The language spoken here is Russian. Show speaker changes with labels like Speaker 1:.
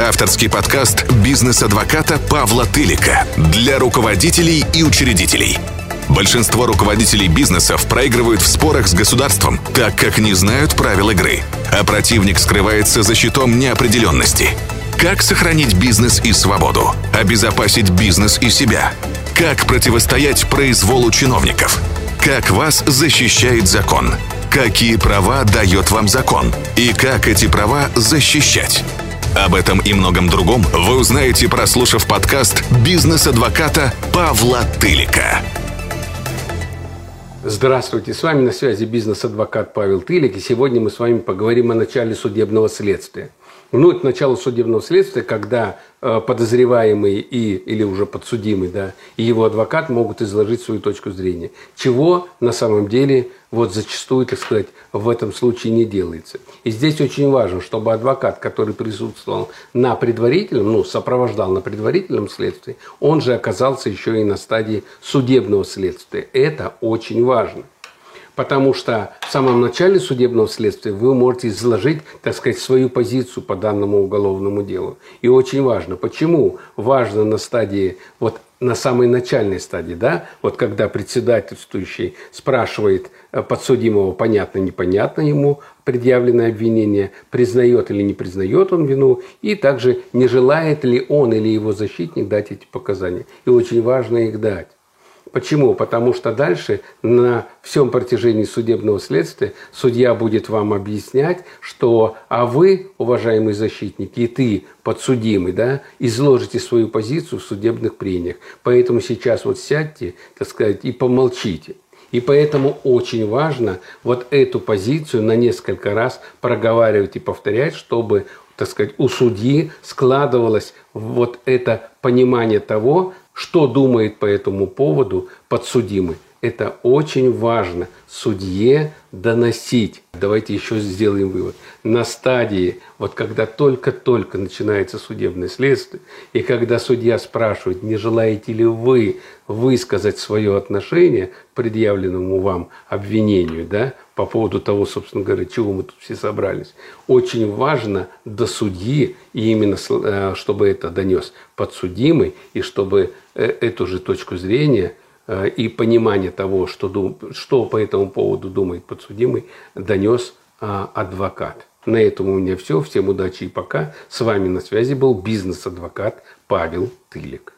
Speaker 1: Авторский подкаст бизнес-адвоката Павла Тылика для руководителей и учредителей. Большинство руководителей бизнесов проигрывают в спорах с государством, так как не знают правил игры, а противник скрывается за щитом неопределенности. Как сохранить бизнес и свободу? Обезопасить бизнес и себя? Как противостоять произволу чиновников? Как вас защищает закон? Какие права дает вам закон? И как эти права защищать? Об этом и многом другом вы узнаете, прослушав подкаст «Бизнес-адвоката» Павла Тылика.
Speaker 2: Здравствуйте, с вами на связи бизнес-адвокат Павел Тылик, и сегодня мы с вами поговорим о начале судебного следствия. Ну, это начало судебного следствия, когда э, подозреваемый и, или уже подсудимый, да, и его адвокат могут изложить свою точку зрения. Чего на самом деле вот зачастую, так сказать, в этом случае не делается. И здесь очень важно, чтобы адвокат, который присутствовал на предварительном, ну, сопровождал на предварительном следствии, он же оказался еще и на стадии судебного следствия. Это очень важно потому что в самом начале судебного следствия вы можете изложить, так сказать, свою позицию по данному уголовному делу. И очень важно, почему важно на стадии, вот на самой начальной стадии, да, вот когда председательствующий спрашивает э, подсудимого, понятно, непонятно ему предъявленное обвинение, признает или не признает он вину, и также не желает ли он или его защитник дать эти показания. И очень важно их дать. Почему? Потому что дальше на всем протяжении судебного следствия судья будет вам объяснять, что а вы, уважаемый защитник, и ты, подсудимый, да, изложите свою позицию в судебных прениях. Поэтому сейчас вот сядьте, так сказать, и помолчите. И поэтому очень важно вот эту позицию на несколько раз проговаривать и повторять, чтобы так сказать, у судьи складывалось вот это понимание того, что думает по этому поводу подсудимый. Это очень важно судье доносить. Давайте еще сделаем вывод. На стадии, вот когда только-только начинается судебное следствие, и когда судья спрашивает, не желаете ли вы высказать свое отношение к предъявленному вам обвинению, да, по поводу того, собственно говоря, чего мы тут все собрались. Очень важно до судьи, и именно э, чтобы это донес подсудимый, и чтобы э, эту же точку зрения и понимание того, что, что по этому поводу думает подсудимый, донес а, адвокат. На этом у меня все. Всем удачи и пока. С вами на связи был бизнес-адвокат Павел Тылик.